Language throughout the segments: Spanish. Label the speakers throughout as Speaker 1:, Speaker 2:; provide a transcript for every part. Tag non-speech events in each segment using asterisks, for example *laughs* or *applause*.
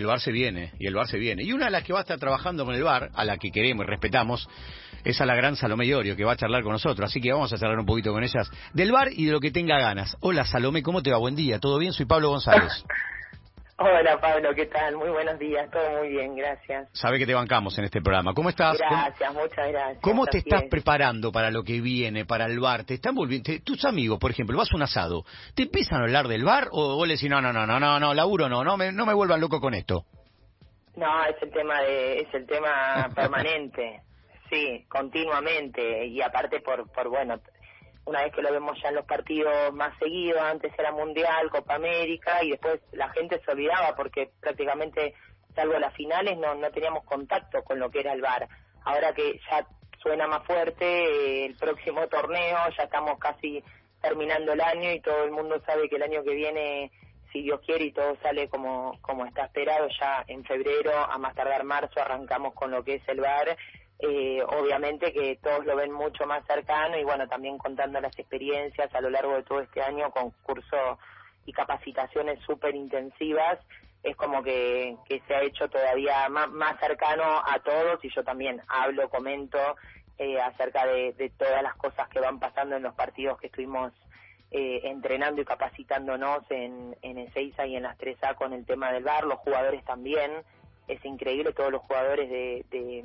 Speaker 1: El bar se viene, y el bar se viene. Y una de las que va a estar trabajando con el bar, a la que queremos y respetamos, es a la gran Salomé Iorio, que va a charlar con nosotros. Así que vamos a charlar un poquito con ellas del bar y de lo que tenga ganas. Hola Salomé, ¿cómo te va? Buen día, ¿todo bien? Soy Pablo González. *laughs*
Speaker 2: Hola Pablo, ¿qué tal? Muy buenos días, todo muy bien, gracias.
Speaker 1: Sabe que te bancamos en este programa. ¿Cómo estás?
Speaker 2: Gracias, muchas gracias.
Speaker 1: ¿Cómo te estás preparando para lo que viene, para el bar? ¿Te están volviendo, tus amigos, por ejemplo, vas a un asado, ¿te empiezan a hablar del bar o vos le decís, no, no, no, no, no, no, laburo no, no me, no me vuelvan loco con esto?
Speaker 2: No, es el tema de, es el tema *laughs* permanente, sí, continuamente y aparte por, por bueno, una vez que lo vemos ya en los partidos más seguidos, antes era Mundial, Copa América y después la gente se olvidaba porque prácticamente, salvo las finales, no, no teníamos contacto con lo que era el bar. Ahora que ya suena más fuerte, eh, el próximo torneo, ya estamos casi terminando el año y todo el mundo sabe que el año que viene, si Dios quiere y todo sale como, como está esperado, ya en febrero, a más tardar marzo, arrancamos con lo que es el bar eh, obviamente que todos lo ven mucho más cercano y bueno, también contando las experiencias a lo largo de todo este año con cursos y capacitaciones súper intensivas, es como que, que se ha hecho todavía más, más cercano a todos y yo también hablo, comento eh, acerca de, de, todas las cosas que van pasando en los partidos que estuvimos eh, entrenando y capacitándonos en, en Ezeiza y en las 3A con el tema del bar, los jugadores también, es increíble todos los jugadores de, de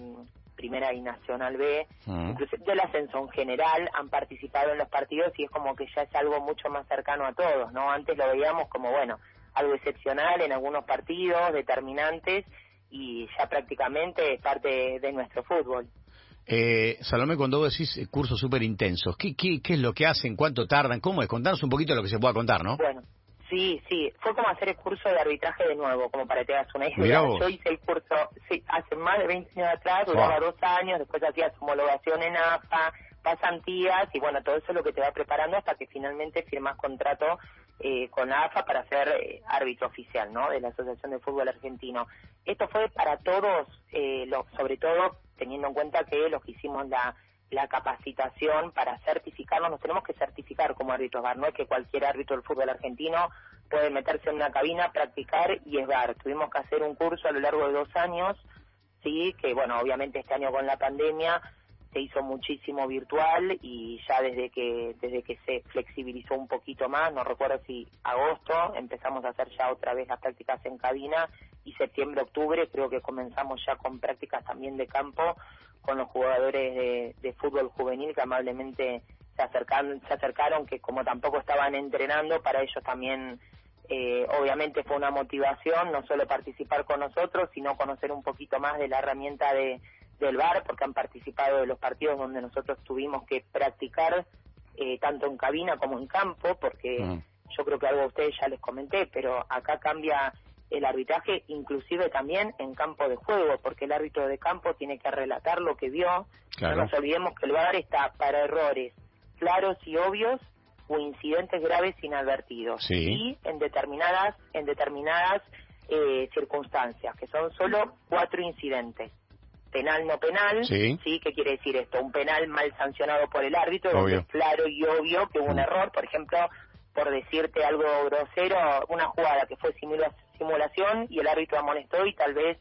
Speaker 2: Primera y Nacional B, mm. incluso del ascenso en general, han participado en los partidos y es como que ya es algo mucho más cercano a todos, ¿no? Antes lo veíamos como, bueno, algo excepcional en algunos partidos, determinantes, y ya prácticamente es parte de nuestro fútbol.
Speaker 1: Eh, Salomé, cuando vos decís eh, cursos súper intensos, ¿qué, ¿qué, qué, es lo que hacen? ¿Cuánto tardan? ¿Cómo es? Contanos un poquito lo que se pueda contar, ¿no?
Speaker 2: Bueno, Sí, sí, fue como hacer el curso de arbitraje de nuevo, como para que te hagas una idea. Yo hice el curso, sí, hace más de 20 años atrás, duraba dos años, después hacías homologación en AFA, pasantías, y bueno, todo eso es lo que te va preparando hasta que finalmente firmas contrato eh, con AFA para ser eh, árbitro oficial, ¿no?, de la Asociación de Fútbol Argentino. Esto fue para todos, eh, lo, sobre todo teniendo en cuenta que los que hicimos la la capacitación para certificarnos, nos tenemos que certificar como árbitros VAR, no es que cualquier árbitro del fútbol argentino puede meterse en una cabina, practicar y es VAR. Tuvimos que hacer un curso a lo largo de dos años, sí, que bueno, obviamente este año con la pandemia se hizo muchísimo virtual y ya desde que desde que se flexibilizó un poquito más, no recuerdo si agosto, empezamos a hacer ya otra vez las prácticas en cabina y septiembre, octubre creo que comenzamos ya con prácticas también de campo con los jugadores de, fútbol juvenil que amablemente se acercaron, se acercaron, que como tampoco estaban entrenando, para ellos también eh, obviamente fue una motivación no solo participar con nosotros, sino conocer un poquito más de la herramienta de, del VAR, porque han participado de los partidos donde nosotros tuvimos que practicar eh, tanto en cabina como en campo, porque yo creo que algo a ustedes ya les comenté, pero acá cambia el arbitraje inclusive también en campo de juego, porque el árbitro de campo tiene que relatar lo que vio. No nos olvidemos que el VAR está para errores claros y obvios o incidentes graves inadvertidos y en determinadas en determinadas eh, circunstancias, que son solo cuatro incidentes. Penal, no penal, sí. ¿qué quiere decir esto? Un penal mal sancionado por el árbitro, donde es claro y obvio que hubo un mm. error, por ejemplo, por decirte algo grosero, una jugada que fue simulación y el árbitro amonestó y tal vez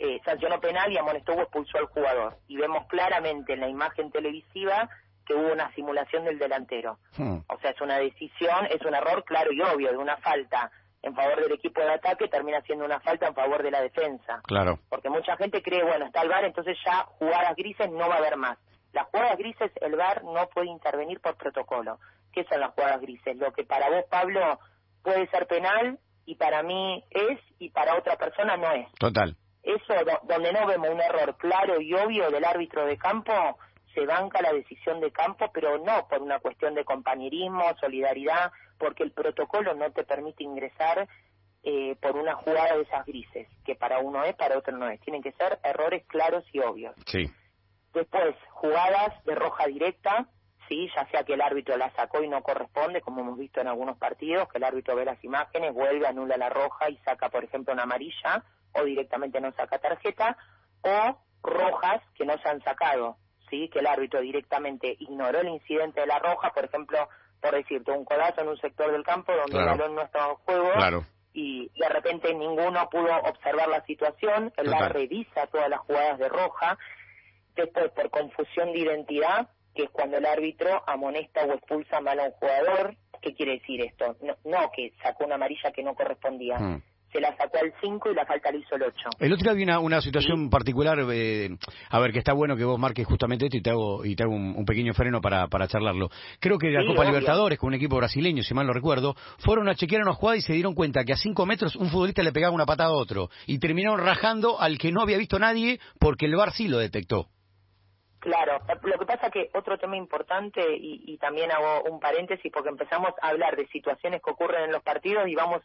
Speaker 2: eh, sancionó penal y amonestó o expulsó al jugador. Y vemos claramente en la imagen televisiva que hubo una simulación del delantero. Hmm. O sea, es una decisión, es un error claro y obvio, de una falta en favor del equipo de ataque termina siendo una falta en favor de la defensa.
Speaker 1: Claro.
Speaker 2: Porque mucha gente cree, bueno, está el VAR, entonces ya jugadas grises no va a haber más. Las jugadas grises el VAR no puede intervenir por protocolo. ¿Qué son las jugadas grises? Lo que para vos, Pablo, puede ser penal y para mí es y para otra persona no es.
Speaker 1: Total.
Speaker 2: Eso, donde no vemos un error claro y obvio del árbitro de campo, se banca la decisión de campo, pero no por una cuestión de compañerismo, solidaridad, porque el protocolo no te permite ingresar eh, por una jugada de esas grises, que para uno es, para otro no es. Tienen que ser errores claros y obvios.
Speaker 1: Sí.
Speaker 2: Después, jugadas de roja directa, sí, ya sea que el árbitro la sacó y no corresponde, como hemos visto en algunos partidos, que el árbitro ve las imágenes, vuelve, anula la roja y saca, por ejemplo, una amarilla, o directamente no saca tarjeta, o rojas que no se han sacado, sí, que el árbitro directamente ignoró el incidente de la roja, por ejemplo, por decirte, un codazo en un sector del campo donde el balón no estaba en juego, y de repente ninguno pudo observar la situación, el VAR revisa todas las jugadas de roja, después por confusión de identidad, que es cuando el árbitro amonesta o expulsa mal a un jugador, ¿qué quiere decir esto? No, que sacó una amarilla que no correspondía. Mm se la sacó al 5 y la falta le hizo el 8.
Speaker 1: El otro día había una, situación particular, eh, a ver, que está bueno que vos marques justamente esto y te hago, y te hago un, pequeño freno para, para charlarlo. Creo que de la Copa Libertadores, con un equipo brasileño, si mal no recuerdo, fueron a chequear una jugada y se dieron cuenta que a 5 metros un futbolista le pegaba una patada a otro. Y terminaron rajando al que no había visto nadie porque el VAR sí lo detectó.
Speaker 2: Claro, lo que pasa que otro tema importante, y, y también hago un paréntesis porque empezamos a hablar de situaciones que ocurren en los partidos y vamos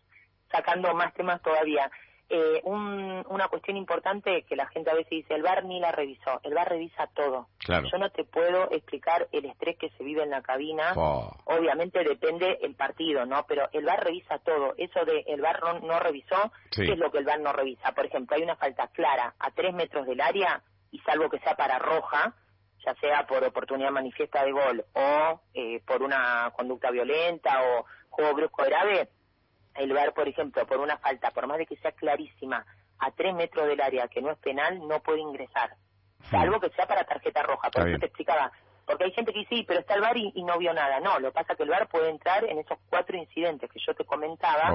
Speaker 2: sacando más temas todavía. Eh, una cuestión importante que la gente a veces dice, el bar ni la revisó, el bar revisa todo. Yo no te puedo explicar el estrés que se vive en la cabina, oh. obviamente depende el partido, ¿no? Pero el bar revisa todo. Eso de el bar no, revisó, ¿qué es lo que el bar no revisa? Por ejemplo, hay una falta clara a tres metros del área y salvo que sea para roja, ya sea por oportunidad manifiesta de gol o eh, por una conducta violenta o juego brusco grave, el VAR, por ejemplo, por una falta, por más de que sea clarísima, a tres metros del área que no es penal, no puede ingresar, salvo que sea para tarjeta roja. Por eso te explicaba, porque hay gente que dice, sí, pero está el VAR y, no vio nada. No, lo que pasa es que el VAR puede entrar en esos cuatro incidentes que yo te comentaba,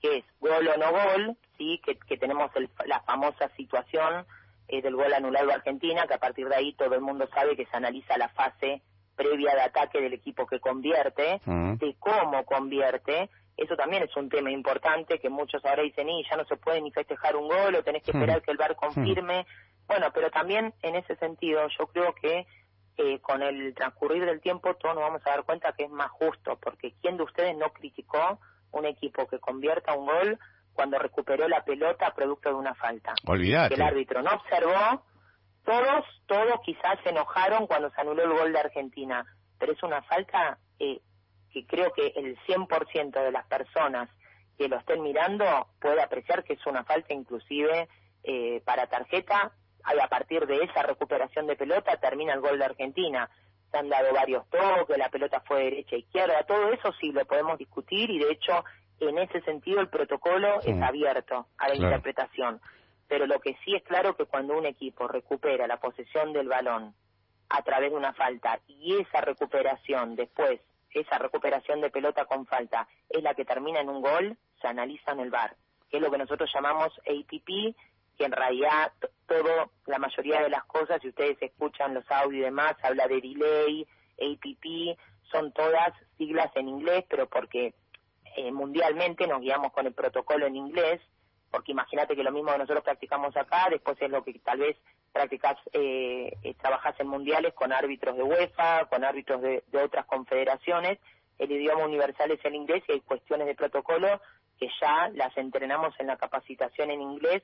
Speaker 2: que es gol o no gol, sí, que, que tenemos la famosa situación eh, del gol anulado a Argentina, que a partir de ahí todo el mundo sabe que se analiza la fase previa de ataque del equipo que convierte, de cómo convierte, eso también es un tema importante que muchos ahora dicen, y ya no se puede ni festejar un gol o tenés que esperar que el VAR confirme. Bueno, pero también en ese sentido yo creo que eh, con el transcurrir del tiempo todos nos vamos a dar cuenta que es más justo, porque ¿quién de ustedes no criticó un equipo que convierta un gol cuando recuperó la pelota producto de una falta?
Speaker 1: Olvídate.
Speaker 2: Que el árbitro no observó, todos, todos quizás se enojaron cuando se anuló el gol de Argentina, pero es una falta eh, que creo que el 100% de las personas que lo estén mirando puede apreciar que es una falta inclusive eh, para tarjeta. A partir de esa recuperación de pelota termina el gol de Argentina. Se han dado varios toques, la pelota fue derecha e izquierda, todo eso sí lo podemos discutir y de hecho en ese sentido el protocolo es abierto a la interpretación. Pero lo que sí es claro que cuando un equipo recupera la posesión del balón a través de una falta y esa recuperación después esa recuperación de pelota con falta es la que termina en un gol, se analiza en el VAR, que es lo que nosotros llamamos ATP, que en realidad todo, la mayoría de las cosas, si ustedes escuchan los audios y demás, habla de delay, ATP, son todas siglas en inglés, pero porque eh, mundialmente nos guiamos con el protocolo en inglés, porque imagínate que lo mismo que nosotros practicamos acá, después es lo que tal vez practicas, eh, trabajas en mundiales con árbitros de UEFA, con árbitros de, otras confederaciones, el idioma universal es el inglés y hay cuestiones de protocolo que ya las entrenamos en la capacitación en inglés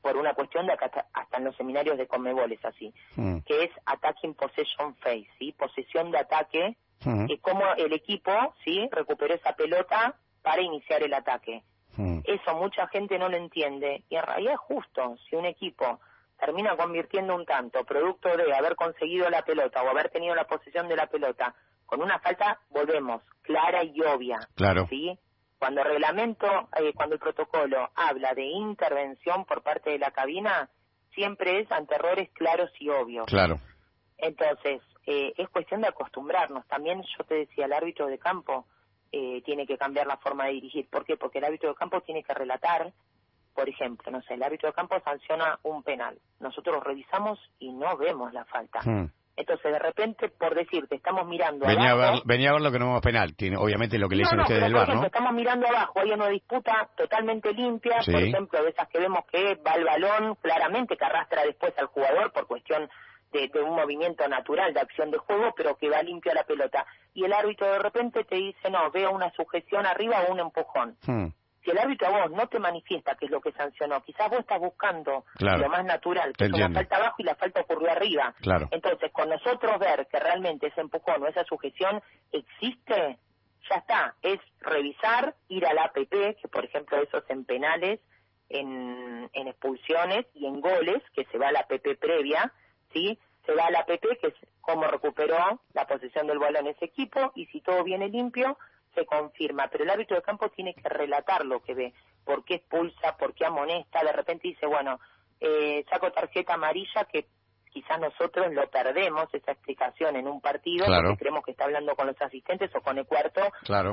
Speaker 2: por una cuestión de hasta, hasta en los seminarios de Conmebol es así, mm. que es attacking possession phase, ¿sí? posesión de ataque, mm. que como el equipo sí recuperó esa pelota para iniciar el ataque. Mm. Eso mucha gente no lo entiende y en realidad es justo. Si un equipo termina convirtiendo un tanto producto de haber conseguido la pelota o haber tenido la posesión de la pelota con una falta, volvemos, clara y obvia.
Speaker 1: Claro.
Speaker 2: ¿sí? Cuando el reglamento, eh, cuando el protocolo habla de intervención por parte de la cabina, siempre es ante errores claros y obvios.
Speaker 1: Claro.
Speaker 2: Entonces, eh, es cuestión de acostumbrarnos. También yo te decía, el árbitro de campo eh, tiene que cambiar la forma de dirigir. ¿Por qué? Porque el árbitro de campo tiene que relatar, por ejemplo, no sé, el árbitro de campo sanciona un penal. Nosotros lo revisamos y no vemos la falta. Hmm. Entonces, de repente, por decirte, estamos mirando
Speaker 1: venía
Speaker 2: abajo...
Speaker 1: A ver, venía a ver lo que no vemos penal, tiene, obviamente lo que le dicen ustedes del bar, ¿no?
Speaker 2: estamos mirando abajo, hay una disputa totalmente limpia, por ejemplo, de esas que vemos que va el balón claramente, que arrastra después al jugador por cuestión de, un movimiento natural de acción de juego, pero que va limpio a la pelota. Y el árbitro de repente te dice, no, veo una sujeción arriba o un empujón. Hmm. Si el árbitro a vos no te manifiesta qué es lo que sancionó, quizás vos estás buscando lo más natural, que es una falta abajo y la falta ocurrió arriba.
Speaker 1: Claro.
Speaker 2: Entonces, con nosotros ver que realmente ese empujón o esa sujeción existe, ya está. Es revisar, ir al APP, que por ejemplo eso es en penales, en, en expulsiones y en goles, que se va a la APP previa, ¿sí? Se da la APP, que es cómo recuperó la posición del balón ese equipo, y si todo viene limpio, se confirma. Pero el árbitro de campo tiene que relatar lo que ve. por qué expulsa, por qué amonesta, de repente dice, bueno, eh, saco tarjeta amarilla que quizás nosotros lo perdemos esa explicación en un partido porque creemos que está hablando con los asistentes o con el cuarto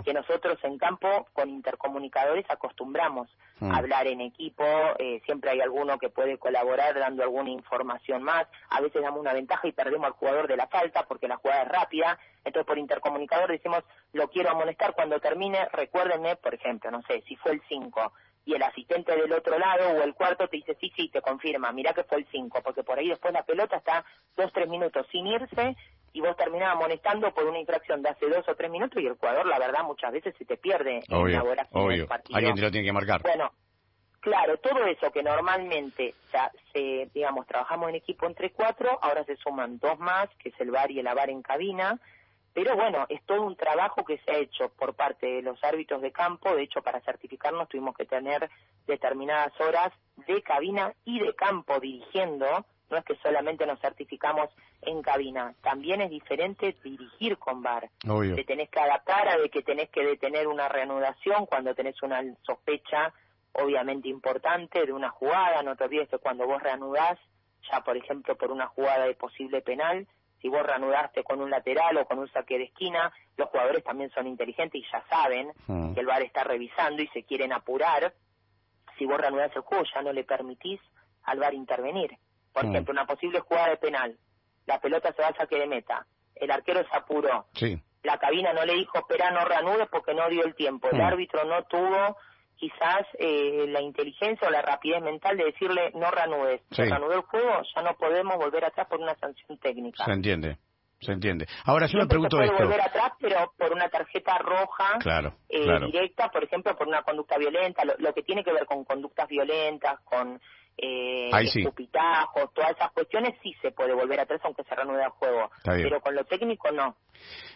Speaker 2: que nosotros en campo con intercomunicadores acostumbramos a mm. hablar en equipo eh, siempre hay alguno que puede colaborar dando alguna información más. A veces damos una ventaja y perdemos al jugador de la falta porque la jugada es rápida. Entonces por intercomunicador decimos lo quiero amonestar cuando termine recuérdenme por ejemplo no sé si fue el 5 y el asistente del otro lado o el cuarto te dice sí, sí, te confirma, mira que fue el 5, porque por ahí después la pelota está dos, tres minutos sin irse y vos terminás amonestando por una infracción de hace dos o tres minutos y el jugador, la verdad, muchas veces se te pierde
Speaker 1: en la hora del partido. Alguien te lo tiene que marcar.
Speaker 2: Bueno, claro, todo eso que normalmente ya se, digamos, trabajamos en equipo entre cuatro, ahora se suman dos más, que es el bar y el avar en cabina, pero bueno, es todo un trabajo que se ha hecho por parte de los árbitros de campo. De hecho, para certificarnos tuvimos que tener determinadas horas de cabina y de campo dirigiendo. No es que solamente nos certificamos en cabina. También es diferente dirigir con VAR. Te tenés que adaptar a de que tenés que detener una reanudación cuando tenés una sospecha obviamente importante de una jugada. No te olvides que cuando vos reanudás, ya por ejemplo por una jugada de posible penal, si vos reanudaste con un lateral o con un saque de esquina, los jugadores también son inteligentes y ya saben hmm. que el VAR está revisando y se quieren apurar. Si vos reanudás el juego, ya no le permitís al VAR intervenir. Por hmm. ejemplo, una posible jugada de penal, la pelota se va al saque de meta, el arquero se apuró, la cabina no le dijo, espera, no reanudes porque no dio el tiempo, el hmm. árbitro no tuvo quizás eh, la inteligencia o la rapidez mental de decirle no reanudes, sí. reanudó el juego, ya no podemos volver atrás por una sanción técnica.
Speaker 1: Se entiende. Se entiende. Ahora yo me pregunto
Speaker 2: se
Speaker 1: puede
Speaker 2: volver atrás, pero por una tarjeta roja
Speaker 1: eh,
Speaker 2: directa, por ejemplo, por una conducta violenta, lo, que tiene que ver con conductas violentas, con eh, todas esas cuestiones sí se puede volver atrás aunque se reanude el juego, pero con lo técnico no.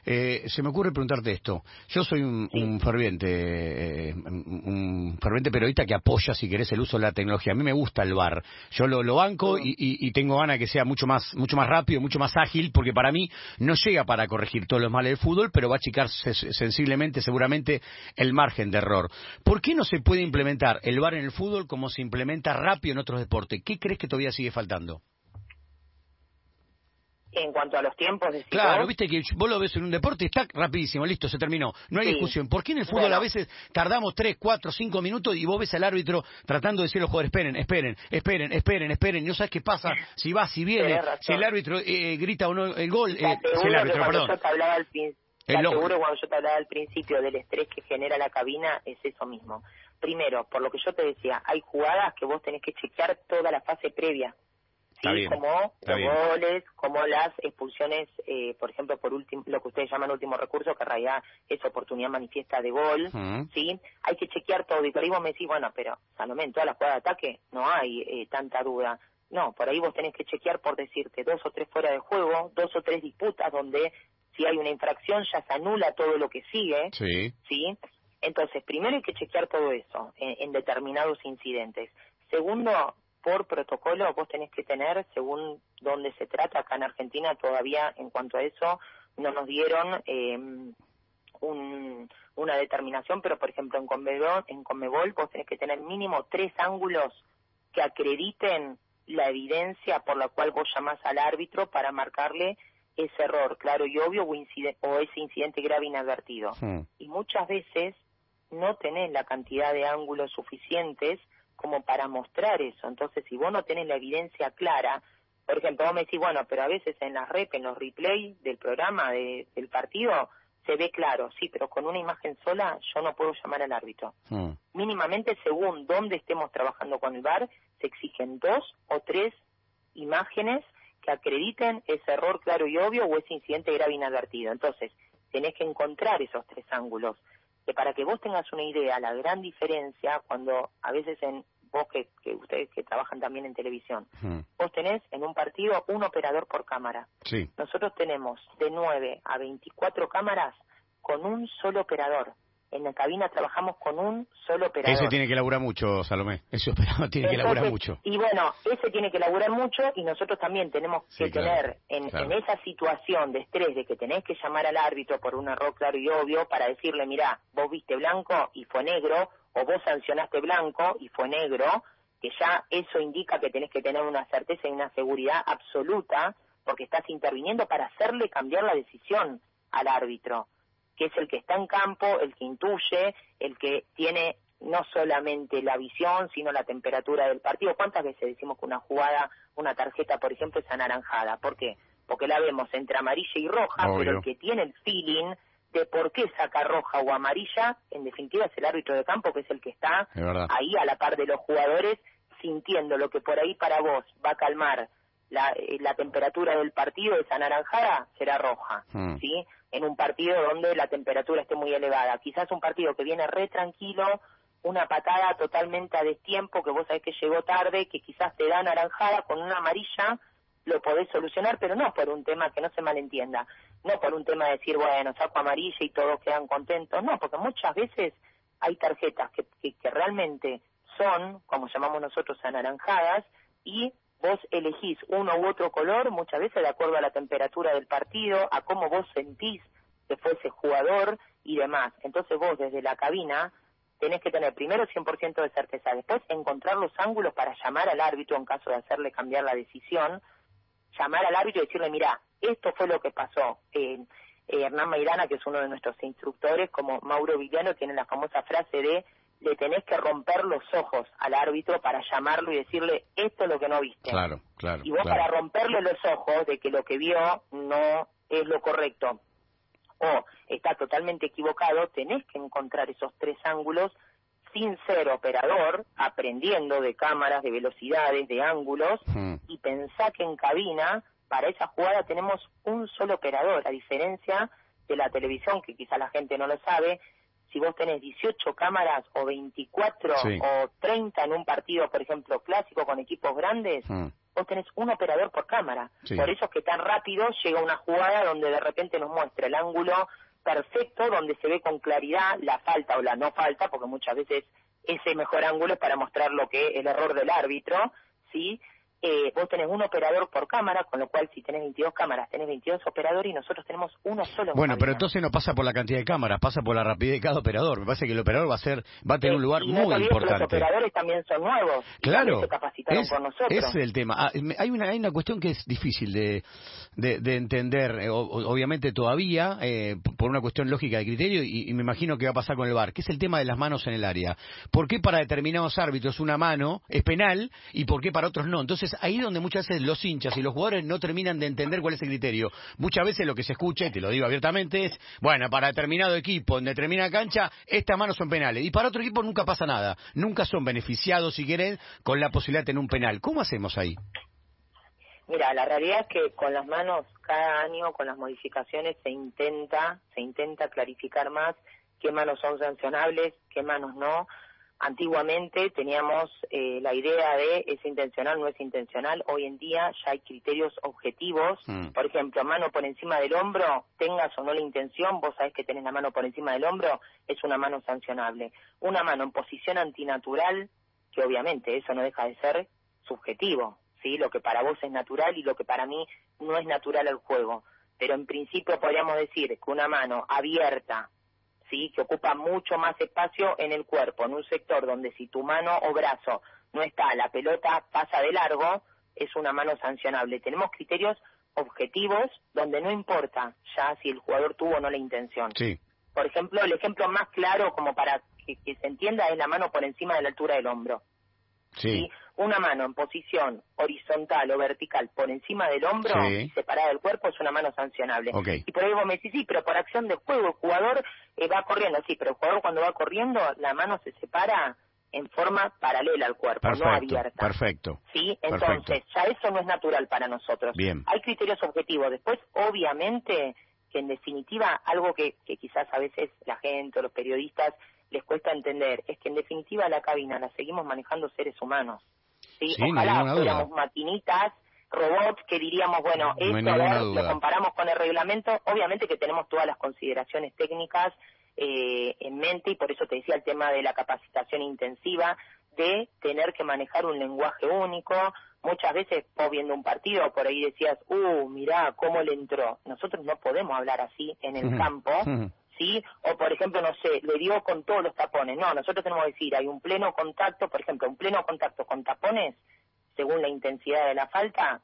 Speaker 1: Eh, se me ocurre preguntarte esto. Yo soy un, ferviente, eh, un ferviente periodista que apoya, si querés, el uso de la tecnología. A mí me gusta el bar. Yo lo, banco y, tengo ganas que sea mucho más, mucho más rápido, mucho más ágil, porque para mí no llega para corregir todos los males del fútbol, pero va a achicar sensiblemente, seguramente, el margen de error. ¿Por qué no se puede implementar el bar en el fútbol como se implementa rápido en otros deportes? ¿Qué crees que todavía sigue faltando?
Speaker 2: en cuanto a los tiempos.
Speaker 1: claro, viste que vos lo ves en un deporte y está rapidísimo, listo, se terminó. No hay discusión. ¿Por qué en el fútbol a veces tardamos 3, 4, 5 minutos y vos ves al árbitro tratando de decir a los jugadores, esperen, esperen, esperen, esperen, esperen, y no sabes qué pasa, si va, si viene, si el árbitro eh, grita o no el gol,
Speaker 2: eh, si el árbitro, perdón. Yo te hablaba al seguro cuando yo te hablaba al principio del estrés que genera la cabina es eso mismo. Primero, por lo que yo te decía, hay jugadas que vos tenés que chequear toda la fase previa como los goles, como las expulsiones, eh, por ejemplo, por último, lo que ustedes llaman último recurso, que en realidad es oportunidad manifiesta de gol, ¿sí? Hay que chequear todo, y por ahí vos me decís, bueno, pero, Salomé, en toda la jugada de ataque no hay eh, tanta duda. No, por ahí vos tenés que chequear por decirte dos o tres fuera de juego, dos o tres disputas donde si hay una infracción ya se anula todo lo que sigue,
Speaker 1: sí.
Speaker 2: ¿sí? Entonces, primero hay que chequear todo eso en determinados incidentes. Segundo, por protocolo vos tenés que tener, según dónde se trata, acá en Argentina todavía en cuanto a eso no nos dieron eh, un, una determinación, pero por ejemplo en Conmebol, en Conmebol vos tenés que tener mínimo tres ángulos que acrediten la evidencia por la cual vos llamás al árbitro para marcarle ese error claro y obvio o, o ese incidente grave inadvertido. Hmm. Y muchas veces no tenés la cantidad de ángulos suficientes como para mostrar eso. Entonces, si vos no tenés la evidencia clara, por ejemplo, vos me decís, bueno, pero a veces en las rep, en los replays del programa, de, del partido, se ve claro, sí, pero con una imagen sola yo no puedo llamar al árbitro. Hmm. Mínimamente, según dónde estemos trabajando con el VAR, se exigen dos o tres imágenes que acrediten ese error claro y obvio o ese incidente grave inadvertido. Entonces, tenés que encontrar esos tres ángulos que para que vos tengas una idea, la gran diferencia cuando a veces en vos que, que ustedes que trabajan también en televisión, hmm. vos tenés en un partido un operador por cámara.
Speaker 1: Sí.
Speaker 2: Nosotros tenemos de 9 a 24 cámaras con un solo operador en la cabina trabajamos con un solo operador.
Speaker 1: Ese tiene que laburar mucho, Salomé. Ese operador tiene que laburar mucho.
Speaker 2: Y bueno, ese tiene que laburar mucho y nosotros también tenemos que tener en, esa situación de estrés de que tenés que llamar al árbitro por un error claro y obvio para decirle, mira, vos viste blanco y fue negro o vos sancionaste blanco y fue negro, que ya eso indica que tenés que tener una certeza y una seguridad absoluta, porque estás interviniendo para hacerle cambiar la decisión al árbitro, que es el que está en campo, el que intuye, el que tiene no solamente la visión, sino la temperatura del partido. ¿Cuántas veces decimos que una jugada, una tarjeta, por ejemplo, es anaranjada? ¿Por qué? Porque la vemos entre amarilla y roja, pero el que tiene el feeling de por qué saca roja o amarilla, en definitiva es el árbitro de campo, que es el que está ahí a la par de los jugadores, sintiendo lo que por ahí para vos va a calmar la, eh, la temperatura del partido, esa anaranjada, será roja, hmm. ¿sí? En un partido donde la temperatura esté muy elevada. Quizás un partido que viene re tranquilo, una patada totalmente a destiempo, que vos sabés que llegó tarde, que quizás te da naranjada con una amarilla, lo podés solucionar, pero no por un tema que no se malentienda, no por un tema de decir, bueno, saco amarilla y todos quedan contentos, no, porque muchas veces hay tarjetas que, que, realmente son, como llamamos nosotros, anaranjadas, y vos elegís uno u otro color, muchas veces de acuerdo a la temperatura del partido, a cómo vos sentís que fue ese jugador y demás. Entonces vos desde la cabina tenés que tener primero 100% de certeza, después encontrar los ángulos para llamar al árbitro en caso de hacerle cambiar la decisión, llamar al árbitro y decirle, mira, esto fue lo que pasó. Eh, eh, Hernán Maidana, que es uno de nuestros instructores, como Mauro Villano, tiene la famosa frase de le tenés que romper los ojos al árbitro para llamarlo y decirle esto es lo que no viste.
Speaker 1: Claro, claro.
Speaker 2: Y vos para romperle los ojos de que lo que vio no es lo correcto o está totalmente equivocado, tenés que encontrar esos tres ángulos sin ser operador, aprendiendo de cámaras, de velocidades, de ángulos, hmm. y pensá que en cabina, para esa jugada tenemos un solo operador, a diferencia de la televisión, que quizá la gente no lo sabe, si vos tenés 18 cámaras o 24 o 30 en un partido, por ejemplo, clásico con equipos grandes, hmm vos tenés un operador por cámara. Por eso es que tan rápido llega una jugada donde de repente nos muestra el ángulo perfecto, donde se ve con claridad la falta o la no falta, porque muchas veces ese mejor ángulo es para mostrar lo que el error del árbitro, ¿sí? Eh, vos tenés un operador por cámara, con lo cual si tenés 22 cámaras, tenés 22 operadores y nosotros tenemos uno solo.
Speaker 1: Bueno, pero entonces no pasa por la cantidad de cámaras, pasa por la rapidez de cada operador. Me parece que el operador va a ser va a tener un lugar muy importante.
Speaker 2: Los operadores también son nuevos.
Speaker 1: Claro.
Speaker 2: Se capacitaron
Speaker 1: por nosotros. Ese es el tema. Ah, hay una hay una cuestión que es difícil de de, entender, eh, obviamente todavía eh, por una cuestión lógica de criterio y, me imagino que va a pasar con el VAR, que es el tema de las manos en el área. ¿Por qué para determinados árbitros una mano es penal y por qué para otros no? Entonces ahí donde muchas veces los hinchas y los jugadores no terminan de entender cuál es el criterio. Muchas veces lo que se escucha, y te lo digo abiertamente, es, bueno, para determinado equipo, en determinada cancha, estas manos son penales. Y para otro equipo nunca pasa nada. Nunca son beneficiados, si quieren, con la posibilidad de tener un penal. ¿Cómo hacemos ahí?
Speaker 2: Mira, la realidad es que con las manos cada año, con las modificaciones, se intenta, se intenta clarificar más qué manos son sancionables, qué manos no. Antiguamente teníamos eh, la idea de es intencional, no es intencional. Hoy en día ya hay criterios objetivos. Mm. Por ejemplo, mano por encima del hombro, tengas o no la intención, vos sabés que tenés la mano por encima del hombro, es una mano sancionable. Una mano en posición antinatural, que obviamente eso no deja de ser subjetivo, ¿sí? Lo que para vos es natural y lo que para mí no es natural al juego. Pero en principio podríamos decir que una mano abierta, ¿sí? que ocupa mucho más espacio en el cuerpo, en un sector donde si tu mano o brazo no está, la pelota pasa de largo, es una mano sancionable. Tenemos criterios objetivos donde no importa ya si el jugador tuvo o no la intención.
Speaker 1: Sí.
Speaker 2: Por ejemplo, el ejemplo más claro como para que, se entienda es la mano por encima de la altura del hombro.
Speaker 1: Sí.
Speaker 2: Una mano en posición horizontal o vertical por encima del hombro y separada del cuerpo es una mano sancionable. Y por ahí vos me decís, sí, pero por acción de juego el jugador eh, va corriendo, sí, pero el jugador cuando va corriendo la mano se separa en forma paralela al cuerpo, no abierta.
Speaker 1: Perfecto.
Speaker 2: Sí, entonces ya eso no es natural para nosotros.
Speaker 1: Bien.
Speaker 2: Hay criterios objetivos. Después, obviamente, que en definitiva algo que, que quizás a veces la gente o los periodistas les cuesta entender es que en definitiva la cabina la seguimos manejando seres humanos. ¿sí? Ojalá fuéramos maquinitas, robots que diríamos, bueno, esto lo comparamos con el reglamento, obviamente que tenemos todas las consideraciones técnicas eh, en mente y por eso te decía el tema de la capacitación intensiva, de tener que manejar un lenguaje único. Muchas veces vos viendo un partido, por ahí decías, uh, mirá cómo le entró. Nosotros no podemos hablar así en el campo, ¿sí? O, por ejemplo, no sé, le dio con todos los tapones. No, nosotros tenemos que decir, hay un pleno contacto, por ejemplo, un pleno contacto con tapones, según la intensidad de la falta,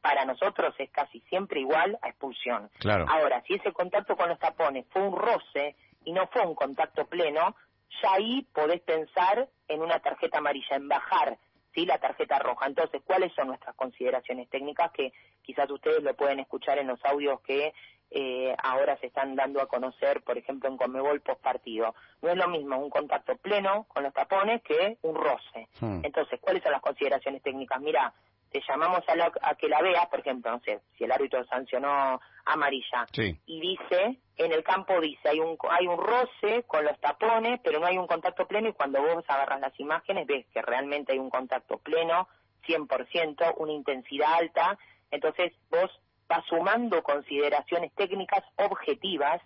Speaker 2: para nosotros es casi siempre igual a expulsión.
Speaker 1: Claro.
Speaker 2: Ahora, si ese contacto con los tapones fue un roce y no fue un contacto pleno, ya ahí podés pensar en una tarjeta amarilla, en bajar ¿sí? la tarjeta roja. Entonces, ¿cuáles son nuestras consideraciones técnicas que quizás ustedes lo pueden escuchar en los audios que eh, ahora se están dando a conocer, por ejemplo, en Comebol post partido. No es lo mismo un contacto pleno con los tapones que un roce. Hmm. Entonces, ¿cuáles son las consideraciones técnicas? Mira, te llamamos a, que la veas, por ejemplo, no sé, si el árbitro sancionó amarilla y dice, en el campo dice, hay un, hay un roce con los tapones, pero no hay un contacto pleno y cuando vos agarras las imágenes ves que realmente hay un contacto pleno, 100%, una intensidad alta, entonces vos va sumando consideraciones técnicas objetivas,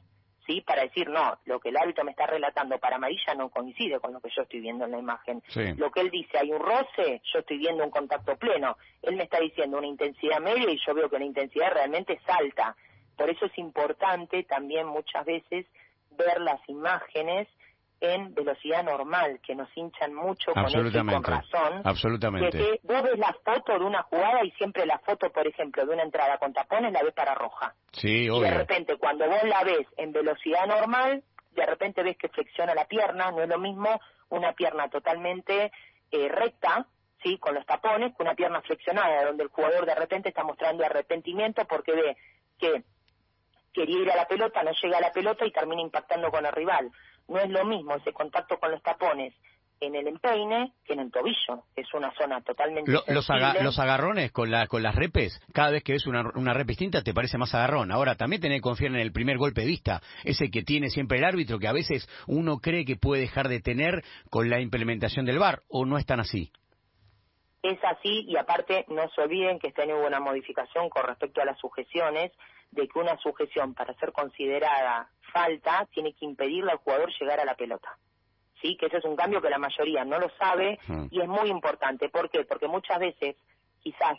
Speaker 2: ¿sí? Para decir, no, lo que el árbitro me está relatando para amarilla no coincide con lo que yo estoy viendo en la imagen. Lo que él dice, hay un roce, yo estoy viendo un contacto pleno. Él me está diciendo una intensidad media y yo veo que la intensidad realmente es alta. Por eso es importante también muchas veces ver las imágenes en velocidad normal, que nos hinchan mucho con eso y con razón.
Speaker 1: Absolutamente.
Speaker 2: que vos ves la foto de una jugada y siempre la foto, por ejemplo, de una entrada con tapones la ves para roja.
Speaker 1: Sí,
Speaker 2: obvio. Y de repente, cuando vos la ves en velocidad normal, de repente ves que flexiona la pierna, no es lo mismo una pierna totalmente eh, recta, sí, con los tapones, que una pierna flexionada, donde el jugador de repente está mostrando arrepentimiento porque ve que quería ir a la pelota, no llega a la pelota y termina impactando con el rival. No es lo mismo ese contacto con los tapones en el empeine que en el tobillo, que es una zona totalmente
Speaker 1: los, los, agarrones con, la, con las repes, cada vez que ves una, una rep distinta te parece más agarrón. Ahora, también tenés que confiar en el primer golpe de vista, ese que tiene siempre el árbitro, que a veces uno cree que puede dejar de tener con la implementación del VAR, o no es tan así.
Speaker 2: Es así, y aparte no se olviden que este año hubo una modificación con respecto a las sujeciones, de que una sujeción para ser considerada falta tiene que impedirle al jugador llegar a la pelota. ¿Sí? Que ese es un cambio que la mayoría no lo sabe y es muy importante. ¿Por qué? Porque muchas veces quizás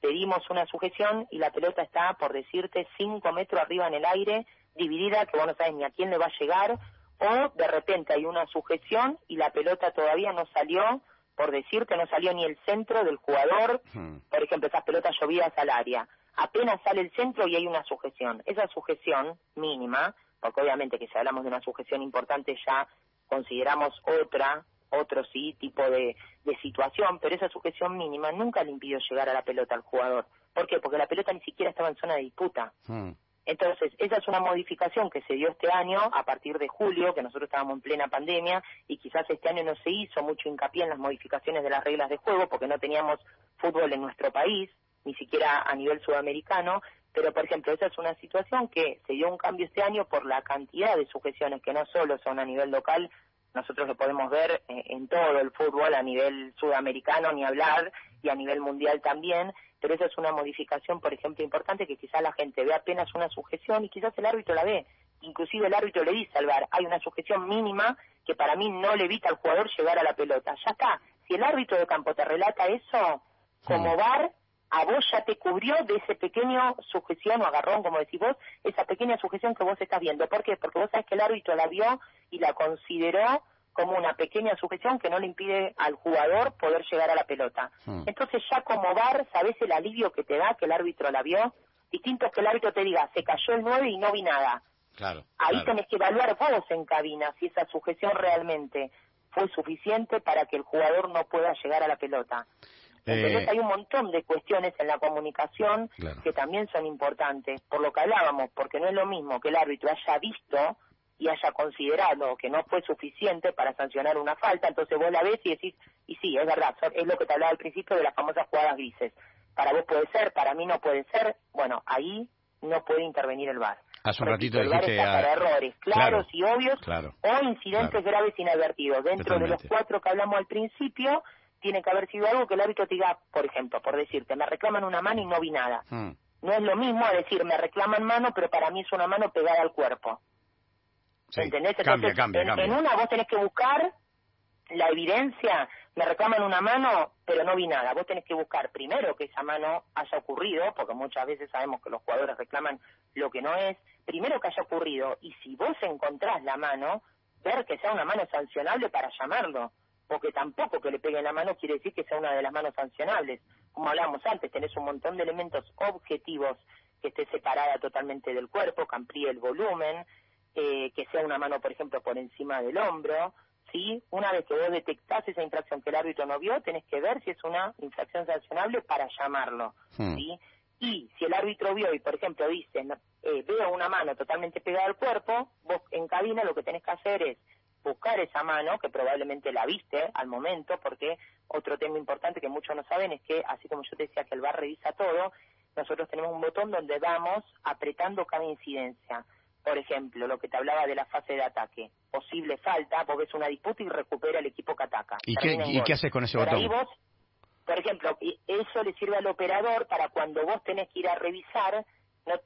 Speaker 2: pedimos una sujeción y la pelota está, por decirte, cinco metros arriba en el aire, dividida, que vos no sabes ni a quién le va a llegar, o de repente hay una sujeción y la pelota todavía no salió, por decirte, no salió ni el centro del jugador, por ejemplo, esas pelotas llovidas al área apenas sale el centro y hay una sujeción. Esa sujeción mínima, porque obviamente que si hablamos de una sujeción importante ya consideramos otra, otro sí, tipo de, de situación, pero esa sujeción mínima nunca le impidió llegar a la pelota al jugador. ¿Por qué? Porque la pelota ni siquiera estaba en zona de disputa. Hmm. Entonces, esa es una modificación que se dio este año a partir de julio, que nosotros estábamos en plena pandemia y quizás este año no se hizo mucho hincapié en las modificaciones de las reglas de juego porque no teníamos fútbol en nuestro país ni siquiera a nivel sudamericano, pero por ejemplo esa es una situación que se dio un cambio este año por la cantidad de sujeciones que no solo son a nivel local, nosotros lo podemos ver eh, en todo el fútbol a nivel sudamericano ni hablar y a nivel mundial también, pero esa es una modificación, por ejemplo, importante que quizás la gente ve apenas una sujeción y quizás el árbitro la ve. Inclusive el árbitro le dice al VAR, hay una sujeción mínima que para mí no le evita al jugador llegar a la pelota. Ya está. Si el árbitro de campo te relata eso, como VAR, a vos ya te cubrió de ese pequeño sujeción o agarrón, como decís vos, esa pequeña sujeción que vos estás viendo. ¿Por qué? Porque vos sabés que el árbitro la vio y la consideró como una pequeña sujeción que no le impide al jugador poder llegar a la pelota. Hmm. Entonces ya como VAR, ¿sabés el alivio que te da que el árbitro la vio? Distinto es que el árbitro te diga, se cayó el 9 y no vi nada.
Speaker 1: Claro,
Speaker 2: Ahí tenés que evaluar vos en cabina si esa sujeción realmente fue suficiente para que el jugador no pueda llegar a la pelota. Entonces eh, hay un montón de cuestiones en la comunicación que también son importantes, por lo que hablábamos, porque no es lo mismo que el árbitro haya visto y haya considerado que no fue suficiente para sancionar una falta, entonces vos la ves y decís, y sí, es verdad, es lo que te hablaba al principio de las famosas jugadas grises. Para vos puede ser, para mí no puede ser, bueno, ahí no puede intervenir el VAR.
Speaker 1: Hace un ratito dijiste...
Speaker 2: para errores claros y obvios o incidentes graves inadvertidos. Dentro de los cuatro que hablamos al principio, tiene que haber sido algo que el árbitro te diga, por ejemplo, por decirte, me reclaman una mano y no vi nada. Hmm. No es lo mismo a decir, me reclaman mano, pero para mí es una mano pegada al cuerpo.
Speaker 1: ¿Entendés? Entonces,
Speaker 2: en, una vos tenés que buscar la evidencia, me reclaman una mano, pero no vi nada. Vos tenés que buscar primero que esa mano haya ocurrido, porque muchas veces sabemos que los jugadores reclaman lo que no es, primero que haya ocurrido, y si vos encontrás la mano, ver que sea una mano sancionable para llamarlo, porque tampoco que le peguen la mano quiere decir que sea una de las manos sancionables. Como hablábamos antes, tenés un montón de elementos objetivos que esté separada totalmente del cuerpo, que amplíe el volumen, eh, que sea una mano, por ejemplo, por encima del hombro, ¿sí? Una vez que vos detectás esa infracción que el árbitro no vio, tenés que ver si es una infracción sancionable para llamarlo, hmm. ¿sí? Y si el árbitro vio y, por ejemplo, dice, eh, veo una mano totalmente pegada al cuerpo, vos en cabina lo que tenés que hacer es buscar esa mano, que probablemente la viste al momento, porque otro tema importante que muchos no saben es que, así como yo te decía que el bar revisa todo, nosotros tenemos un botón donde vamos apretando cada incidencia. Por ejemplo, lo que te hablaba de la fase de ataque. Posible falta, porque es una disputa y recupera el equipo que ataca.
Speaker 1: ¿Y, qué, ¿y qué, haces con ese botón?
Speaker 2: por ejemplo, eso le sirve al operador para cuando vos tenés que ir a revisar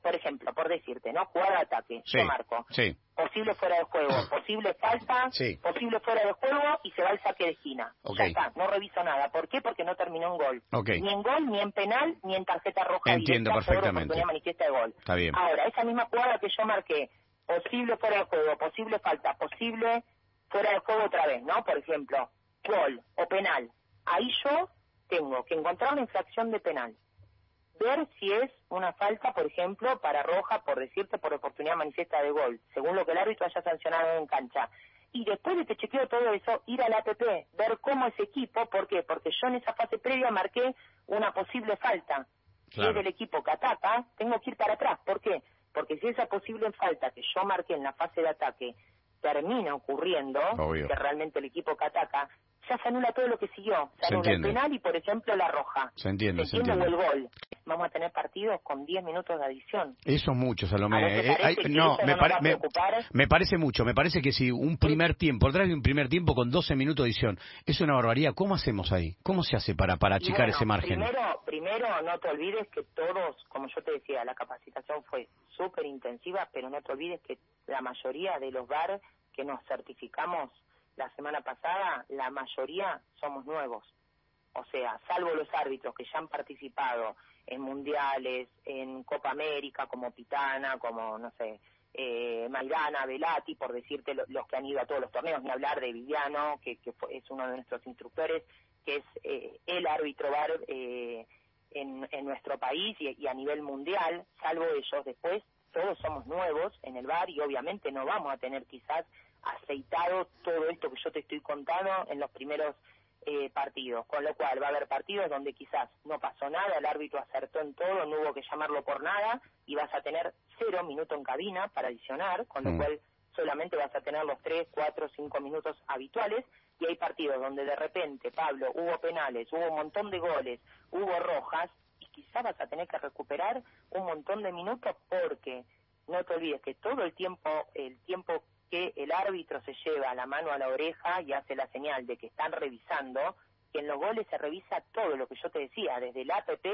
Speaker 2: por ejemplo, por decirte, ¿no? Jugar de ataque, yo marco.
Speaker 1: Sí.
Speaker 2: Posible fuera de juego, *clears throat* posible falta, posible fuera de juego y se va al saque de esquina. Ya está, no reviso nada. ¿Por qué? Porque no terminó en gol. Ni en gol, ni en penal, ni en tarjeta roja
Speaker 1: Entiendo perfectamente.
Speaker 2: Por manifiesta de gol.
Speaker 1: Está bien.
Speaker 2: Ahora, esa misma jugada que yo marqué, posible fuera de juego, posible falta, posible fuera de juego otra vez, ¿no? Por ejemplo, gol o penal. Ahí yo tengo que encontrar una infracción de penal ver si es una falta, por ejemplo, para Roja, por decirte, por oportunidad manifiesta de gol, según lo que el árbitro haya sancionado en cancha. Y después de que chequeo todo eso, ir al APP, ver cómo ese equipo, ¿por qué? Porque yo en esa fase previa marqué una posible falta. Si es del equipo que ataca, tengo que ir para atrás. ¿Por qué? Porque si esa posible falta que yo marqué en la fase de ataque termina ocurriendo, que realmente el equipo que ataca, ya se anula todo lo que siguió. Se, anula el penal y, por ejemplo, la roja.
Speaker 1: Se entiende,
Speaker 2: se, entiende. el gol. Vamos a tener partidos con 10 minutos de adición.
Speaker 1: Eso es mucho, Salomé. Eh, no, me, me, parece mucho. Me parece que si un primer tiempo, detrás de un primer tiempo con 12 minutos de adición, es una barbaridad. ¿Cómo hacemos ahí? ¿Cómo se hace para, para achicar ese margen?
Speaker 2: Primero, primero, no te olvides que todos, como yo te decía, la capacitación fue súper intensiva, pero no te olvides que la mayoría de los bar que nos certificamos la semana pasada, la mayoría somos nuevos. O sea, salvo los árbitros que ya han participado en mundiales, en Copa América, como Pitana, como, no sé, eh, Maidana, Velati, por decirte los que han ido a todos los torneos, ni hablar de Viviano, que, que es uno de nuestros instructores, que es eh, el árbitro bar eh, en, en, nuestro país y, y, a nivel mundial, salvo ellos, después todos somos nuevos en el bar y obviamente no vamos a tener quizás aceitado todo esto que yo te estoy contando en los primeros eh, partidos, con lo cual va a haber partidos donde quizás no pasó nada, el árbitro acertó en todo, no hubo que llamarlo por nada y vas a tener cero minutos en cabina para adicionar, con lo mm. cual solamente vas a tener los tres, cuatro, cinco minutos habituales y hay partidos donde de repente, Pablo, hubo penales, hubo un montón de goles, hubo rojas y quizás vas a tener que recuperar un montón de minutos porque no te olvides que todo el tiempo, el tiempo que el árbitro se lleva la mano a la oreja y hace la señal de que están revisando, que en los goles se revisa todo lo que yo te decía, desde el APP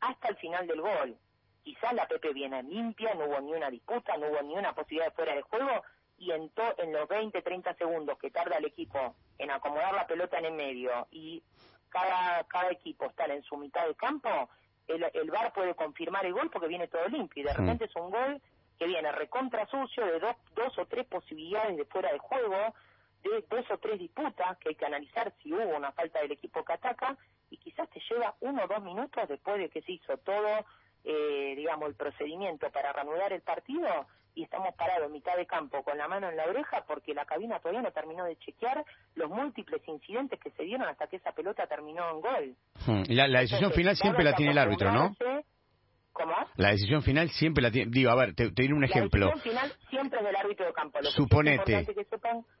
Speaker 2: hasta el final del gol. Quizás la APP viene limpia, no hubo ni una disputa, no hubo ni una posibilidad de fuera de juego, y en, en los 20, 30 segundos que tarda el equipo en acomodar la pelota en el medio y cada, cada equipo está en su mitad de campo, el, el VAR puede confirmar el gol porque viene todo limpio y de repente es un gol que viene recontra sucio de dos, dos o tres posibilidades de fuera de juego, de dos o tres disputas que hay que analizar si hubo una falta del equipo que ataca y quizás te lleva uno o dos minutos después de que se hizo todo, eh, digamos, el procedimiento para reanudar el partido y estamos parados en mitad de campo con la mano en la oreja porque la cabina todavía no terminó de chequear los múltiples incidentes que se dieron hasta que esa pelota terminó en gol.
Speaker 1: Hmm, la, la decisión final siempre la tiene el árbitro, ¿no?
Speaker 2: ¿Cómo?
Speaker 1: La decisión final siempre la tiene. Digo, a ver, te, te doy un ejemplo.
Speaker 2: La decisión final siempre es del árbitro de campo.
Speaker 1: suponete.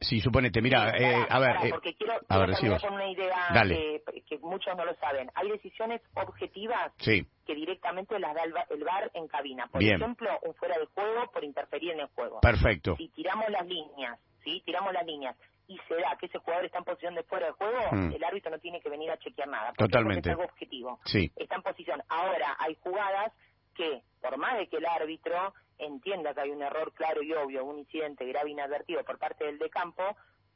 Speaker 1: sí, suponete. Mira, eh, a ver.
Speaker 2: Eh, porque quiero, a ver, con una idea eh, que muchos no lo saben. Hay decisiones objetivas que directamente las da el, el VAR en cabina. Por ejemplo, un fuera de juego por interferir en el juego.
Speaker 1: Perfecto.
Speaker 2: Si tiramos las líneas, ¿sí? Tiramos las líneas y se da que ese jugador está en posición de fuera de juego, mm. el árbitro no tiene que venir a chequear nada.
Speaker 1: Totalmente.
Speaker 2: es algo objetivo.
Speaker 1: Sí.
Speaker 2: Está en posición. Ahora, hay jugadas que, por más de que el árbitro entienda que hay un error claro y obvio, un incidente grave inadvertido por parte del de campo,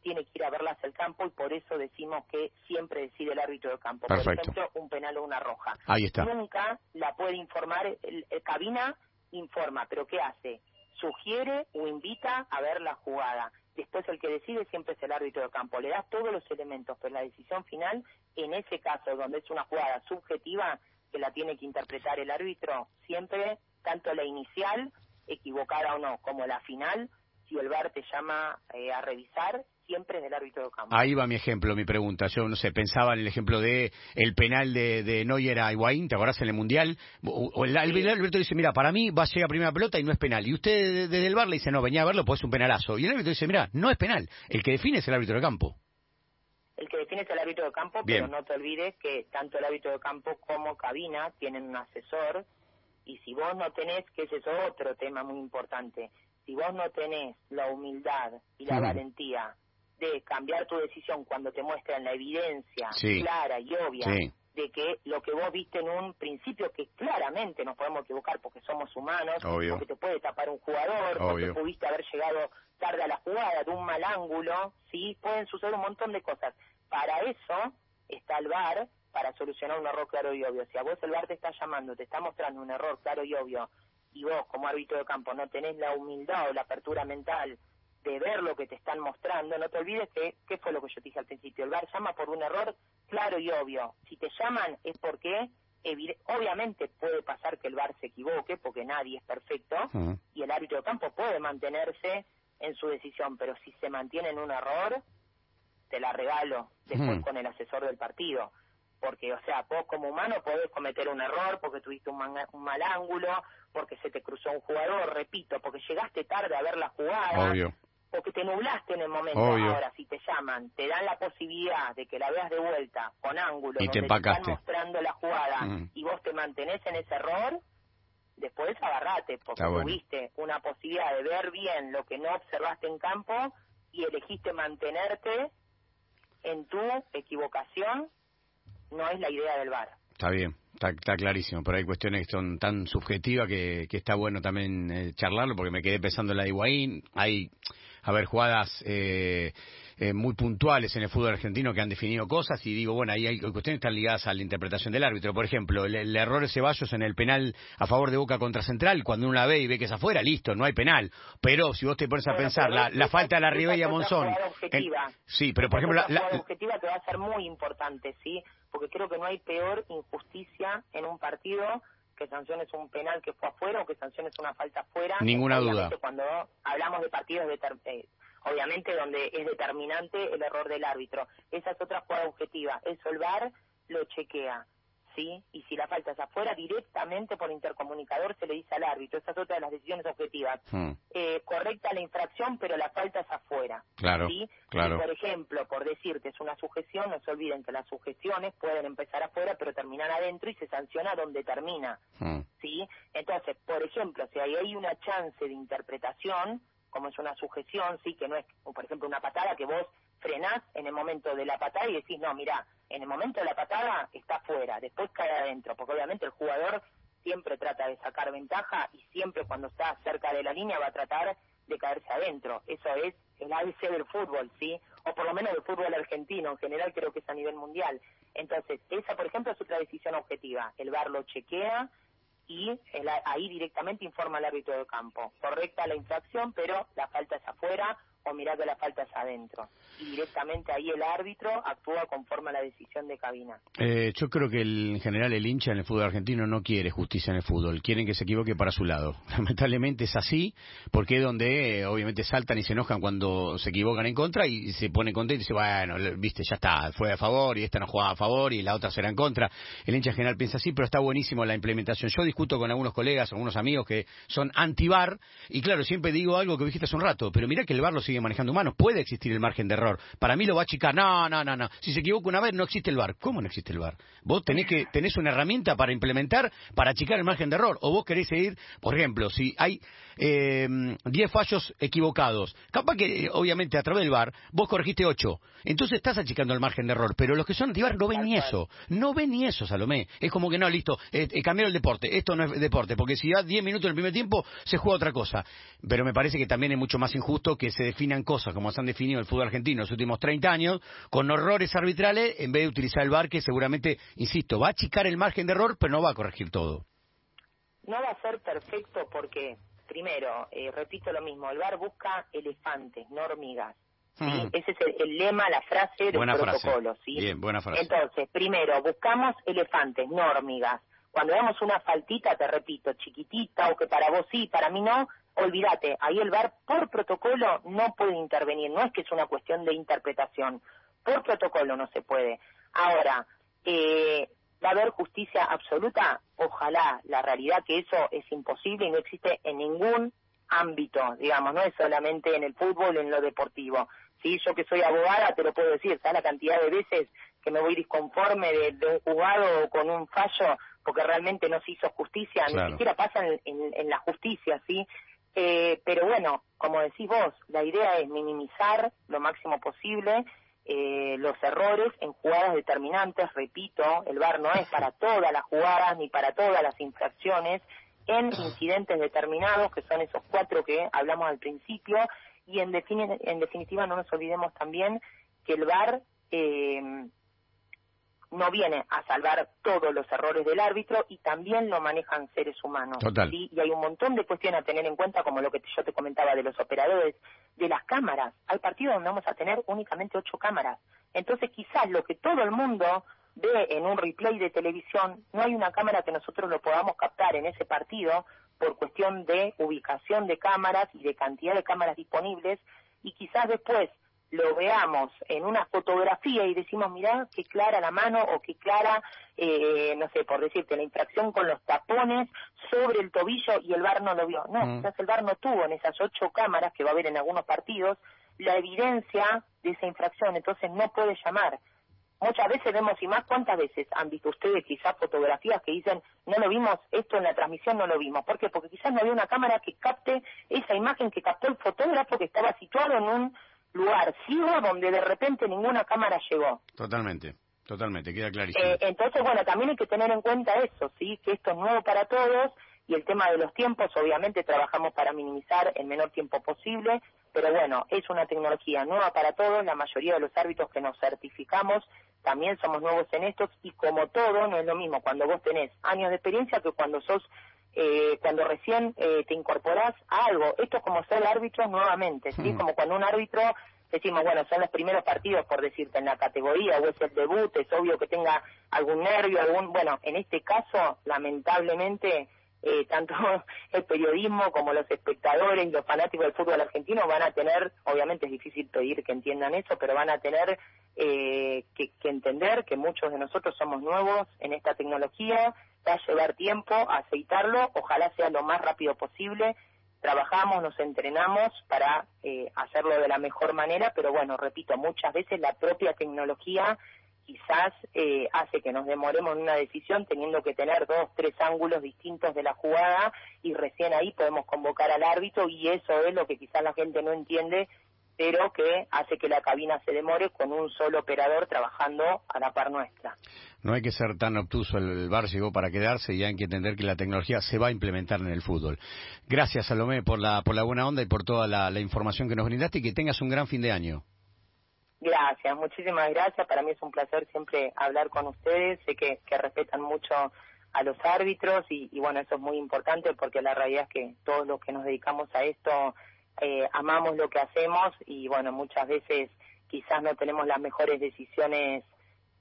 Speaker 2: tiene que ir a verlas al campo y por eso decimos que siempre decide el árbitro del campo. Por ejemplo, un penal o una roja.
Speaker 1: Ahí está.
Speaker 2: Nunca la puede informar, el, cabina informa, pero ¿qué hace? Sugiere o invita a ver la jugada. Después el que decide siempre es el árbitro del campo. Le das todos los elementos, pero la decisión final, en ese caso donde es una jugada subjetiva, que la tiene que interpretar el árbitro, siempre, tanto la inicial, equivocada o no, como la final, si el VAR te llama eh, a revisar, siempre es del árbitro de campo.
Speaker 1: Ahí va mi ejemplo, mi pregunta. Yo, no sé, pensaba en el ejemplo de el penal de, de Neuer a Higuaín, ¿te acordás en el Mundial? O, el, árbitro dice, mira, para mí va a llegar a primera pelota y no es penal. Y usted desde el VAR le dice, no, venía a verlo, pues es un penalazo. Y el árbitro dice, mira, no es penal. El que define es el árbitro de campo.
Speaker 2: El que define es el árbitro de campo, pero no te olvides que tanto el árbitro de campo como cabina tienen un asesor y si vos no tenés, que ese es otro tema muy importante, si vos no tenés la humildad y la valentía de cambiar tu decisión cuando te muestran la evidencia clara y obvia de que lo que vos viste en un principio, que claramente nos podemos equivocar porque somos humanos, porque te puede tapar un jugador, porque pudiste haber llegado tarde a la jugada, de un mal ángulo, sí, pueden suceder un montón de cosas. Para eso está el VAR, para solucionar un error claro y obvio. Si a vos el VAR te está llamando, te está mostrando un error claro y obvio, y vos como árbitro de campo no tenés la humildad o la apertura mental de ver lo que te están mostrando, no te olvides que, ¿qué fue lo que yo te dije al principio? El VAR llama por un error claro y obvio. Si te llaman es porque obviamente puede pasar que el VAR se equivoque, porque nadie es perfecto, y el árbitro de campo puede mantenerse en su decisión, pero si se mantiene en un error, te la regalo después con el asesor del partido. Porque, o sea, vos como humano podés cometer un error porque tuviste un, un mal ángulo, porque se te cruzó un jugador, repito, porque llegaste tarde a ver la jugada, Obvio porque te nublaste en el momento. Ahora, si te llaman, te dan la posibilidad de que la veas de vuelta con ángulo,
Speaker 1: y
Speaker 2: donde
Speaker 1: te, están
Speaker 2: mostrando la jugada mm. y vos te mantenés en ese error, después agarrate, porque tuviste una posibilidad de ver bien lo que no observaste en campo y elegiste mantenerte en tu equivocación, no es la idea del VAR.
Speaker 1: Está bien, está, clarísimo, pero hay cuestiones que son tan subjetivas que, está bueno también eh, charlarlo, porque me quedé pensando en la de Higuaín, hay a ver jugadas eh, eh, muy puntuales en el fútbol argentino que han definido cosas y digo, bueno, ahí hay cuestiones que están ligadas a la interpretación del árbitro. Por ejemplo, el, error de Ceballos en el penal a favor de Boca contra Central, cuando uno la ve y ve que es afuera, listo, no hay penal. Pero si vos te pones a pensar, la, falta de la Ribey Monzón. sí, pero por ejemplo.
Speaker 2: La, objetiva que va a ser muy importante, ¿sí? Porque creo que no hay peor injusticia en un partido que sanciones un penal que fue afuera o que sanciones una falta afuera.
Speaker 1: Ninguna duda.
Speaker 2: Cuando hablamos de partidos, de eh, obviamente donde es determinante el error del árbitro. Esa es otra jugada objetiva. Eso el VAR lo chequea. ¿sí? Y si la falta es afuera, directamente por intercomunicador se le dice al árbitro. Esa es otra de las decisiones objetivas. Hmm. Eh, correcta la infracción, pero la falta es afuera.
Speaker 1: Claro,
Speaker 2: ¿sí?
Speaker 1: claro.
Speaker 2: por ejemplo, por decirte, es una sujeción, no se olviden que las sujeciones pueden empezar afuera, pero terminar adentro y se sanciona donde termina. Hmm. ¿sí? Entonces, por ejemplo, si hay una chance de interpretación, como es una sujeción, sí, que no es, por ejemplo, una patada que vos frenás en el momento de la patada y decís, no, mira, en el momento de la patada está fuera, después cae adentro, porque obviamente el jugador siempre trata de sacar ventaja y siempre cuando está cerca de la línea va a tratar de caerse adentro. Eso es el ABC del fútbol, ¿sí? O por lo menos del fútbol argentino, en general creo que es a nivel mundial. Entonces, esa, por ejemplo, es otra decisión objetiva. El VAR lo chequea y ahí directamente informa al árbitro de campo. Correcta la infracción, pero la falta es afuera o mirar que la falta es adentro. Y directamente ahí el árbitro actúa conforme a la decisión de cabina.
Speaker 1: Eh, yo creo que en general el hincha en el fútbol argentino no quiere justicia en el fútbol, quieren que se equivoque para su lado. *laughs* Lamentablemente es así, porque es donde eh, obviamente saltan y se enojan cuando se equivocan en contra y se pone contento y dice, bueno, viste, ya está, fue a favor y esta no jugaba a favor y la otra será en contra. El hincha en general piensa así, pero está buenísimo la implementación. Yo discuto con algunos colegas, algunos amigos que son anti-bar y claro, siempre digo algo que dijiste hace un rato, pero mira que el bar lo sigue manejando humanos, puede existir el margen de error. Para mí lo va a achicar. No, no, no, no. Si se equivoca una vez, no existe el VAR. ¿Cómo no existe el VAR? Vos tenés que tenés una herramienta para implementar, para achicar el margen de error. O vos querés seguir, por ejemplo, si hay eh, 10 fallos equivocados, capaz que, obviamente, a través del VAR, vos corregiste 8. Entonces estás achicando el margen de error. Pero los que son anti-VAR no ven ni eso. No ven ni eso, Salomé. Es como que no, listo, eh, eh cambiaron el deporte. Esto no es deporte. Porque si da 10 minutos en el primer tiempo, se juega otra cosa. Pero me parece que también es mucho más injusto que se define definan cosas como se han definido el fútbol argentino en los últimos 30 años, con horrores arbitrales, en vez de utilizar el VAR, que seguramente, insisto, va a achicar el margen de error, pero no va a corregir todo.
Speaker 2: No va a ser perfecto porque, primero, eh, repito lo mismo, el VAR busca elefantes, no hormigas. ¿sí? Ese es el, lema, la frase del protocolo. ¿sí?
Speaker 1: Bien, buena frase.
Speaker 2: Entonces, primero, buscamos elefantes, no hormigas. Cuando vemos una faltita, te repito, chiquitita o que para vos sí, para mí no, olvídate, ahí el VAR por protocolo no puede intervenir, no es que es una cuestión de interpretación, por protocolo no se puede. Ahora, eh, ¿va a haber justicia absoluta? Ojalá, la realidad que eso es imposible y no existe en ningún ámbito, digamos, no es solamente en el fútbol, en lo deportivo. Sí, yo que soy abogada te lo puedo decir, ¿sabes la cantidad de veces que me voy disconforme de, de un juzgado o con un fallo porque realmente no se hizo justicia, ni siquiera pasa en, la justicia, ¿sí? Eh, pero bueno, como decís vos, la idea es minimizar lo máximo posible eh, los errores en jugadas determinantes. Repito, el VAR no es para todas las jugadas ni para todas las infracciones, en incidentes determinados, que son esos cuatro que hablamos al principio, y en, en definitiva no nos olvidemos también que el VAR eh, no viene a salvar todos los errores del árbitro y también lo manejan seres humanos. Y hay un montón de cuestiones a tener en cuenta, como lo que yo te comentaba de los operadores, de las cámaras. Hay partidos donde vamos a tener únicamente ocho cámaras. Entonces quizás lo que todo el mundo ve en un replay de televisión, no hay una cámara que nosotros lo podamos captar en ese partido por cuestión de ubicación de cámaras y de cantidad de cámaras disponibles y quizás después lo veamos en una fotografía y decimos, mirá, qué clara la mano o qué clara, eh, no sé, por decirte, la infracción con los tapones sobre el tobillo y el VAR no lo vio. No, mm. quizás el VAR no tuvo en esas ocho cámaras que va a haber en algunos partidos la evidencia de esa infracción, entonces no puede llamar. Muchas veces vemos, y más cuántas veces han visto ustedes quizás fotografías que dicen, no lo vimos, esto en la transmisión no lo vimos. ¿Por qué? Porque quizás no había una cámara que capte esa imagen que captó el fotógrafo que estaba situado en un lugar ciego donde de repente ninguna cámara llegó.
Speaker 1: Totalmente. Totalmente, queda clarísimo.
Speaker 2: Eh, entonces, bueno, también hay que tener en cuenta eso, ¿sí? Que esto es nuevo para todos y el tema de los tiempos, obviamente trabajamos para minimizar el menor tiempo posible, pero bueno, es una tecnología nueva para todos, la mayoría de los árbitros que nos certificamos también somos nuevos en estos y como todo, no es lo mismo cuando vos tenés años de experiencia que cuando sos eh, cuando recién eh, te incorporás a algo. Esto es como ser árbitro nuevamente, ¿sí? Hmm. Como cuando un árbitro decimos, bueno, son los primeros partidos, por decirte, en la categoría, o es el debut, es obvio que tenga algún nervio, algún... Bueno, en este caso, lamentablemente, eh, tanto *laughs* el periodismo como los espectadores y los fanáticos del fútbol argentino van a tener, obviamente es difícil pedir que entiendan eso, pero van a tener que, que entender que muchos de nosotros somos nuevos en esta tecnología, va a llevar tiempo aceitarlo, ojalá sea lo más rápido posible. Trabajamos, nos entrenamos para eh, hacerlo de la mejor manera, pero bueno, repito, muchas veces la propia tecnología quizás eh, hace que nos demoremos en una decisión teniendo que tener dos, tres ángulos distintos de la jugada y recién ahí podemos convocar al árbitro y eso es lo que quizás la gente no entiende pero que hace que la cabina se demore con un solo operador trabajando a la par nuestra.
Speaker 1: No hay que ser tan obtuso, el bar llegó para quedarse y hay que entender que la tecnología se va a implementar en el fútbol. Gracias, Salomé, por la, por la buena onda y por toda la, información que nos brindaste y que tengas un gran fin de año.
Speaker 2: Gracias, muchísimas gracias. Para mí es un placer siempre hablar con ustedes. Sé que, respetan mucho a los árbitros y, y bueno, eso es muy importante porque la realidad es que todos los que nos dedicamos a esto eh, amamos lo que hacemos y bueno, muchas veces quizás no tenemos las mejores decisiones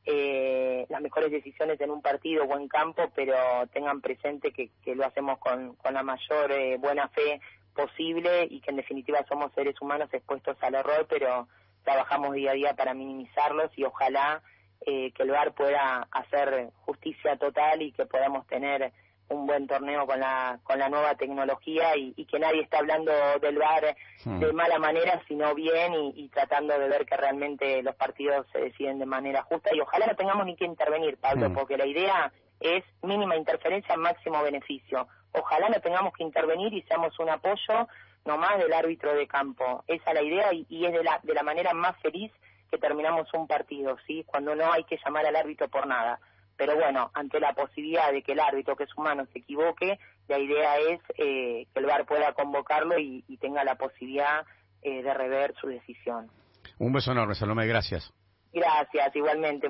Speaker 2: eh, las mejores decisiones en un partido o en campo, pero tengan presente que, lo hacemos con, con la mayor eh, buena fe posible y que en definitiva somos seres humanos expuestos al error, pero trabajamos día a día para minimizarlos y ojalá que el VAR pueda hacer justicia total y que podamos tener un buen torneo con la con la nueva tecnología y, que nadie está hablando del VAR de mala manera sino bien y, tratando de ver que realmente los partidos se deciden de manera justa. Y ojalá no tengamos ni que intervenir Pablo hmm. porque la idea es mínima interferencia máximo beneficio. Ojalá no tengamos que intervenir y seamos un apoyo nomás del árbitro de campo esa es la idea y, y es de la de la manera más feliz que terminamos un partido sí cuando no hay que llamar al árbitro por nada pero bueno, ante la posibilidad de que el árbitro, que es humano, se equivoque, la idea es eh, que el VAR pueda convocarlo y, tenga la posibilidad de rever su decisión.
Speaker 1: Un beso enorme, Salomé, gracias.
Speaker 2: Gracias, igualmente.